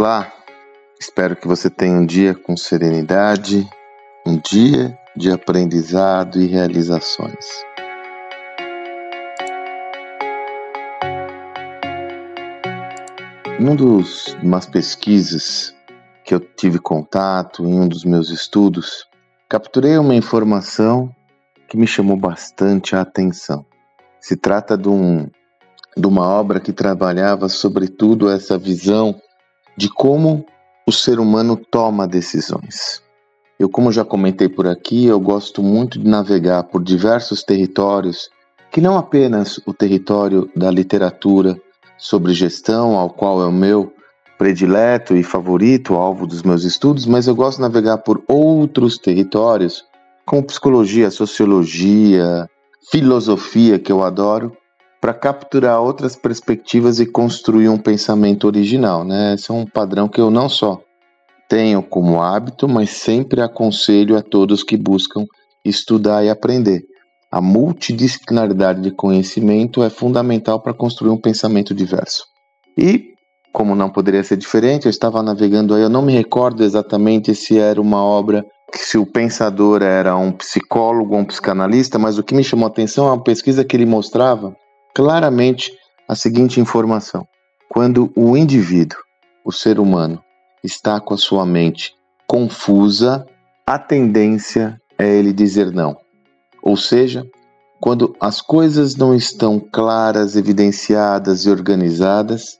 Olá, espero que você tenha um dia com serenidade, um dia de aprendizado e realizações. Em um dos umas pesquisas que eu tive contato em um dos meus estudos, capturei uma informação que me chamou bastante a atenção. Se trata de, um, de uma obra que trabalhava sobretudo essa visão de como o ser humano toma decisões. Eu, como já comentei por aqui, eu gosto muito de navegar por diversos territórios, que não apenas o território da literatura sobre gestão, ao qual é o meu predileto e favorito, alvo dos meus estudos, mas eu gosto de navegar por outros territórios, como psicologia, sociologia, filosofia, que eu adoro, para capturar outras perspectivas e construir um pensamento original, né? Esse é um padrão que eu não só tenho como hábito, mas sempre aconselho a todos que buscam estudar e aprender. A multidisciplinaridade de conhecimento é fundamental para construir um pensamento diverso. E, como não poderia ser diferente, eu estava navegando aí, eu não me recordo exatamente se era uma obra que se o pensador era um psicólogo ou um psicanalista, mas o que me chamou a atenção é uma pesquisa que ele mostrava claramente a seguinte informação: quando o indivíduo, o ser humano, está com a sua mente confusa, a tendência é ele dizer não. Ou seja, quando as coisas não estão claras, evidenciadas e organizadas,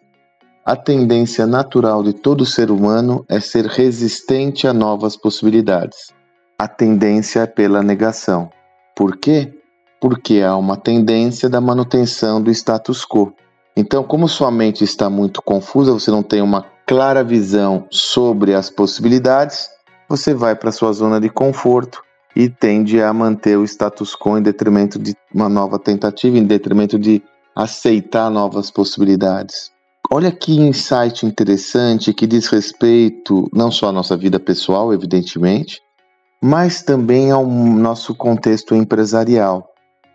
a tendência natural de todo ser humano é ser resistente a novas possibilidades. A tendência é pela negação. Por quê? Porque há uma tendência da manutenção do status quo. Então, como sua mente está muito confusa, você não tem uma clara visão sobre as possibilidades, você vai para sua zona de conforto e tende a manter o status quo em detrimento de uma nova tentativa, em detrimento de aceitar novas possibilidades. Olha que insight interessante que diz respeito não só à nossa vida pessoal, evidentemente, mas também ao nosso contexto empresarial.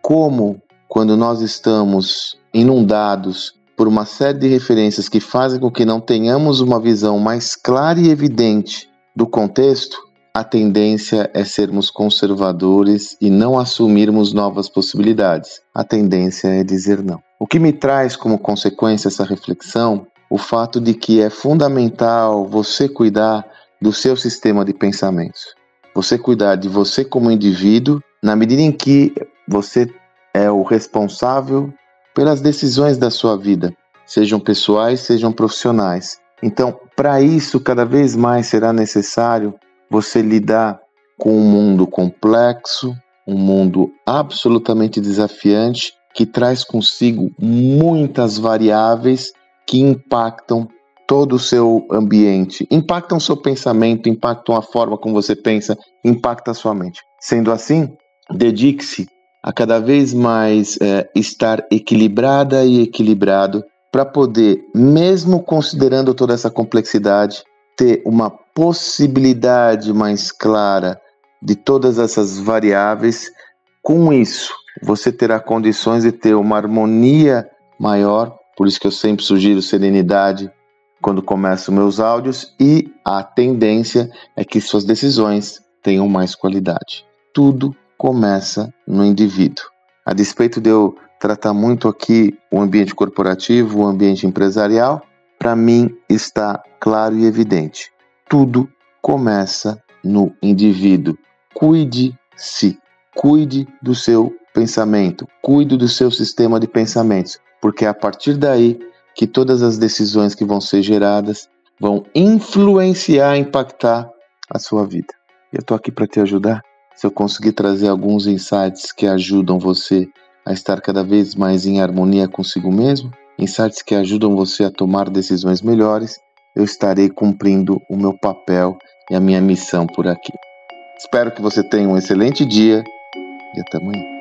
Como, quando nós estamos inundados por uma série de referências que fazem com que não tenhamos uma visão mais clara e evidente do contexto, a tendência é sermos conservadores e não assumirmos novas possibilidades. A tendência é dizer não. O que me traz como consequência essa reflexão? O fato de que é fundamental você cuidar do seu sistema de pensamentos. Você cuidar de você como indivíduo, na medida em que você é o responsável pelas decisões da sua vida, sejam pessoais, sejam profissionais. Então, para isso, cada vez mais será necessário você lidar com um mundo complexo, um mundo absolutamente desafiante, que traz consigo muitas variáveis que impactam todo o seu ambiente, impactam seu pensamento, impactam a forma como você pensa, impacta a sua mente. Sendo assim, dedique-se a cada vez mais é, estar equilibrada e equilibrado para poder, mesmo considerando toda essa complexidade, ter uma possibilidade mais clara de todas essas variáveis, com isso você terá condições de ter uma harmonia maior, por isso que eu sempre sugiro serenidade quando começo meus áudios. E a tendência é que suas decisões tenham mais qualidade. Tudo começa no indivíduo. A despeito de eu tratar muito aqui o ambiente corporativo, o ambiente empresarial, para mim está claro e evidente. Tudo começa no indivíduo. Cuide-se, cuide do seu pensamento, cuide do seu sistema de pensamentos, porque é a partir daí que todas as decisões que vão ser geradas vão influenciar, impactar a sua vida. Eu estou aqui para te ajudar. Se eu conseguir trazer alguns insights que ajudam você a estar cada vez mais em harmonia consigo mesmo, insights que ajudam você a tomar decisões melhores, eu estarei cumprindo o meu papel e a minha missão por aqui. Espero que você tenha um excelente dia e até amanhã.